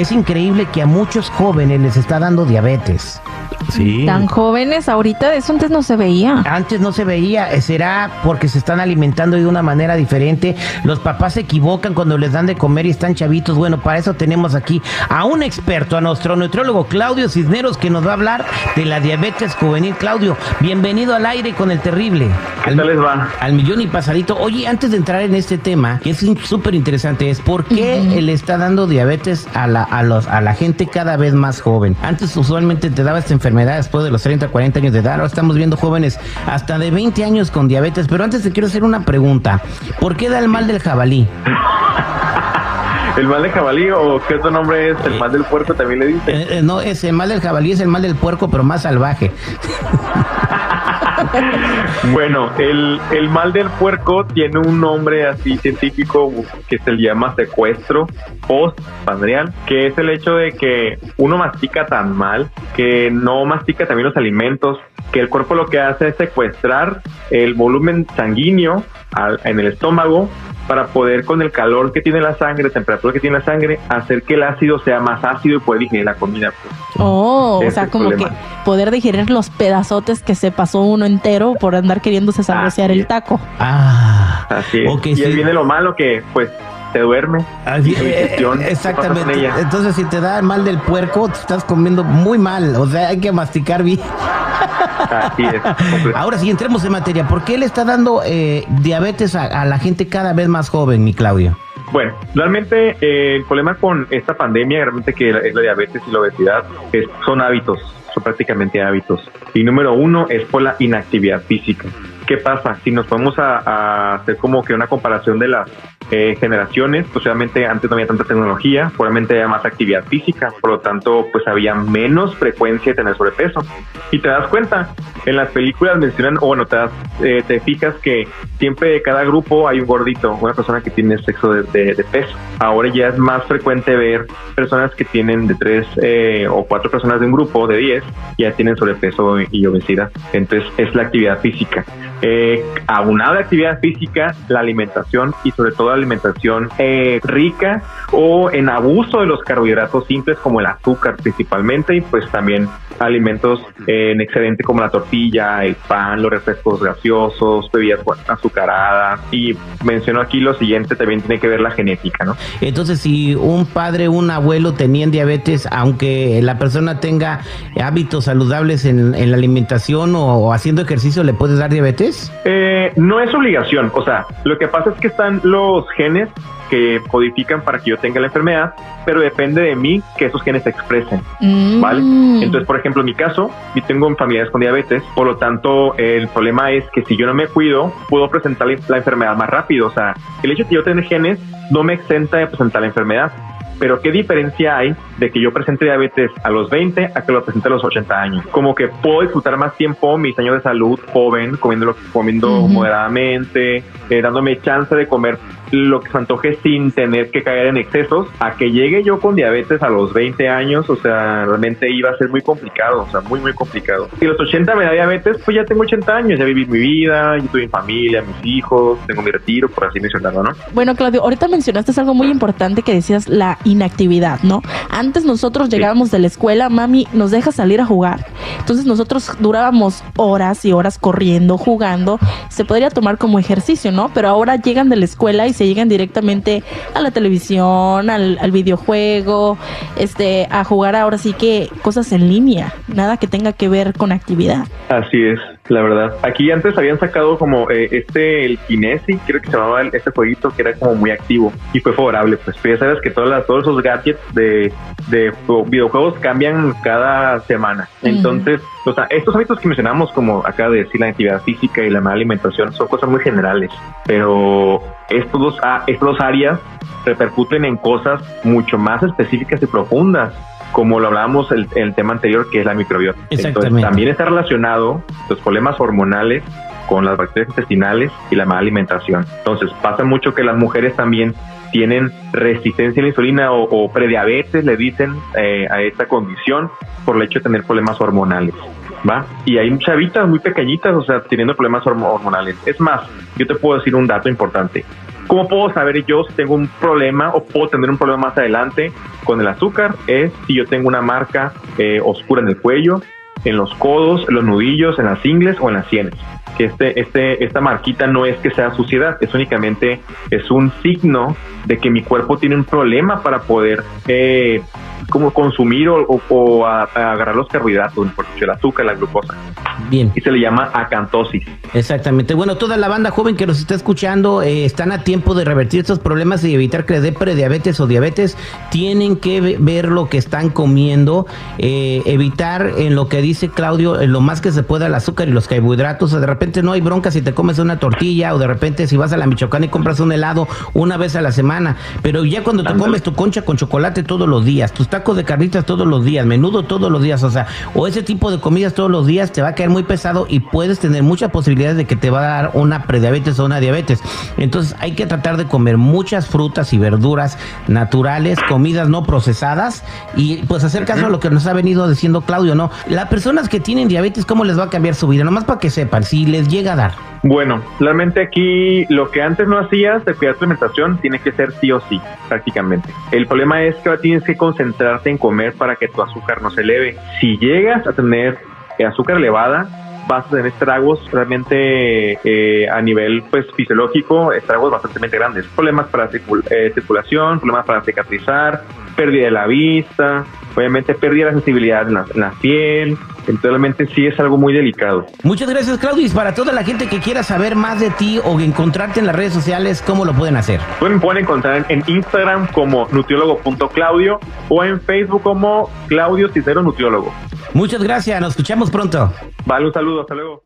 es increíble que a muchos jóvenes les está dando diabetes. Sí. Tan jóvenes ahorita, eso antes no se veía. Antes no se veía, será porque se están alimentando de una manera diferente. Los papás se equivocan cuando les dan de comer y están chavitos. Bueno, para eso tenemos aquí a un experto, a nuestro nutriólogo Claudio Cisneros, que nos va a hablar de la diabetes juvenil. Claudio, bienvenido al aire con el terrible. ¿Qué tal les va? Al millón y pasadito. Oye, antes de entrar en este tema, que es súper interesante, es por qué le está dando diabetes a la, a, los, a la gente cada vez más joven. Antes usualmente te daba esta enfermedad después de los 30, 40 años de edad. Ahora estamos viendo jóvenes hasta de 20 años con diabetes. Pero antes te quiero hacer una pregunta. ¿Por qué da el mal del jabalí? ¿El mal del jabalí o qué otro nombre es? ¿El mal del puerco también le dice? Eh, eh, no, es el mal del jabalí, es el mal del puerco, pero más salvaje. bueno, el, el, mal del puerco tiene un nombre así científico que se llama secuestro postpandrial, que es el hecho de que uno mastica tan mal que no mastica también los alimentos, que el cuerpo lo que hace es secuestrar el volumen sanguíneo al, en el estómago para poder con el calor que tiene la sangre, temperatura que tiene la sangre, hacer que el ácido sea más ácido y poder digerir la comida. Oh, o sea, como que poder digerir los pedazotes que se pasó uno entero por andar queriéndose saborear el taco. Ah, así es. y ahí viene lo malo que pues te duerme. Así, eh, exactamente. Entonces, si te da mal del puerco, te estás comiendo muy mal. O sea, hay que masticar bien. Así es. Ahora sí, entremos en materia. ¿Por qué le está dando eh, diabetes a, la gente cada vez más joven, mi Claudio? Bueno, realmente eh, el problema con esta pandemia, realmente que es la diabetes y la obesidad, es, son hábitos, son prácticamente hábitos. Y número uno es por la inactividad física. ¿Qué pasa? Si nos podemos a, a hacer como que una comparación de las eh, generaciones, pues obviamente antes no había tanta tecnología, probablemente había más actividad física, por lo tanto pues había menos frecuencia de tener sobrepeso. Y te das cuenta, en las películas mencionan, o bueno, te, das, eh, te fijas que siempre de cada grupo hay un gordito, una persona que tiene sexo de, peso. Ahora ya es más frecuente ver personas que tienen de tres eh, o cuatro personas de un grupo de diez, ya tienen sobrepeso y obesidad. Entonces es la actividad física. Eh, aunado de actividad física, la alimentación y sobre todo la alimentación eh, rica o en abuso de los carbohidratos simples como el azúcar principalmente y pues también alimentos eh, en excedente como la tortilla, el pan, los refrescos gaseosos, bebidas azucaradas y menciono aquí lo siguiente, también tiene que ver la genética, ¿no? Entonces si un padre, un abuelo tenían diabetes, aunque la persona tenga hábitos saludables en, la alimentación o haciendo ejercicio, ¿le puedes dar diabetes? Eh, no es obligación, o sea, lo que pasa es que están los genes que codifican para que yo tenga la enfermedad, pero depende de mí que esos genes se expresen, mm. ¿vale? Entonces, por ejemplo, en mi caso, yo tengo familiares con diabetes, por lo tanto, el problema es que si yo no me cuido, puedo presentar la enfermedad más rápido, o sea, el hecho de que yo tenga genes no me exenta de presentar la enfermedad, pero ¿qué diferencia hay de que yo presente diabetes a los 20 a que lo presente a los 80 años? Como que puedo disfrutar más tiempo mis años de salud joven, comiendo, comiendo moderadamente, eh, dándome chance de comer lo que se antoje sin tener que caer en excesos, a que llegue yo con diabetes a los 20 años, o sea, realmente iba a ser muy complicado, o sea, muy, muy complicado. Si a los 80 me da diabetes, pues ya tengo 80 años, ya viví mi vida, yo tuve mi familia, mis hijos, tengo mi retiro, por así mencionarlo, ¿no? Bueno, Claudio, ahorita mencionaste algo muy importante que decías, la inactividad, ¿no? Antes nosotros llegábamos de la escuela, mami nos deja salir a jugar. Entonces nosotros durábamos horas y horas corriendo, jugando. Se podría tomar como ejercicio, ¿no? Pero ahora llegan de la escuela y se llegan directamente a la televisión, al, videojuego, este, a jugar ahora sí que cosas en línea, nada que tenga que ver con actividad. Así es, la verdad. Aquí antes habían sacado como eh, este, el Kinesi, creo que se llamaba este jueguito que era como muy activo y fue favorable, pues, pues ya sabes que todas las, todos esos gadgets de, de videojuegos cambian cada semana. Entonces, o sea, estos hábitos que mencionamos, como acá de decir la actividad física y la mala alimentación, son cosas muy generales, pero estos dos, estos dos áreas repercuten en cosas mucho más específicas y profundas como lo hablábamos el, el tema anterior, que es la microbiota. Entonces, también está relacionado los problemas hormonales con las bacterias intestinales y la mala alimentación. Entonces, pasa mucho que las mujeres también tienen resistencia a la insulina o, prediabetes, le dicen eh, a esta condición por el hecho de tener problemas hormonales. ¿Va? Y hay chavitas muy pequeñitas, o sea, teniendo problemas hormonales. Es más, yo te puedo decir un dato importante. ¿Cómo puedo saber yo si tengo un problema o puedo tener un problema más adelante con el azúcar es si yo tengo una marca eh, oscura en el cuello, en los codos, en los nudillos, en las ingles o en las sienes. Que este, este, esta marquita no es que sea suciedad, es únicamente es un signo de que mi cuerpo tiene un problema para poder eh, como consumir o, agarrar los carbohidratos, el azúcar, la glucosa. Bien. Y se le llama acantosis. Exactamente. Bueno, toda la banda joven que nos está escuchando eh, están a tiempo de revertir estos problemas y evitar que les dé prediabetes o diabetes. Tienen que ver lo que están comiendo, eh, evitar en lo que dice Claudio, en lo más que se pueda el azúcar y los carbohidratos. De repente no hay bronca si te comes una tortilla o de repente si vas a la Michoacán y compras un helado una vez a la semana. Pero ya cuando te comes tu concha con chocolate todos los días, tus tacos de carnitas todos los días, menudo todos los días, o sea, o ese tipo de comidas todos los días te va a caer muy pesado y puedes tener muchas posibilidades de que te va a dar una prediabetes o una diabetes. Entonces hay que tratar de comer muchas frutas y verduras naturales, comidas no procesadas y pues hacer caso a lo que nos ha venido diciendo Claudio, ¿no? Las personas que tienen diabetes, ¿cómo les va a cambiar su vida? Nomás para que sepan, si les llega a dar. Bueno, realmente aquí lo que antes no hacías de cuidar tu alimentación tiene que ser sí o sí, prácticamente. El problema es que ahora tienes que concentrarte en comer para que tu azúcar no se eleve. Si llegas a tener azúcar elevada, vas a tener estragos realmente eh, a nivel pues fisiológico, estragos bastante grandes. Problemas para eh, circulación, problemas para cicatrizar, pérdida de la vista, obviamente pérdida de la sensibilidad en la, piel. Entonces realmente sí es algo muy delicado. Muchas gracias Claudio. para toda la gente que quiera saber más de ti o encontrarte en las redes sociales, ¿cómo lo pueden hacer? Pueden, pueden encontrar en Instagram como nutriólogo.claudio o en Facebook como Claudio Cicero Nutriólogo. Muchas gracias, nos escuchamos pronto. Vale, un saludo, hasta luego.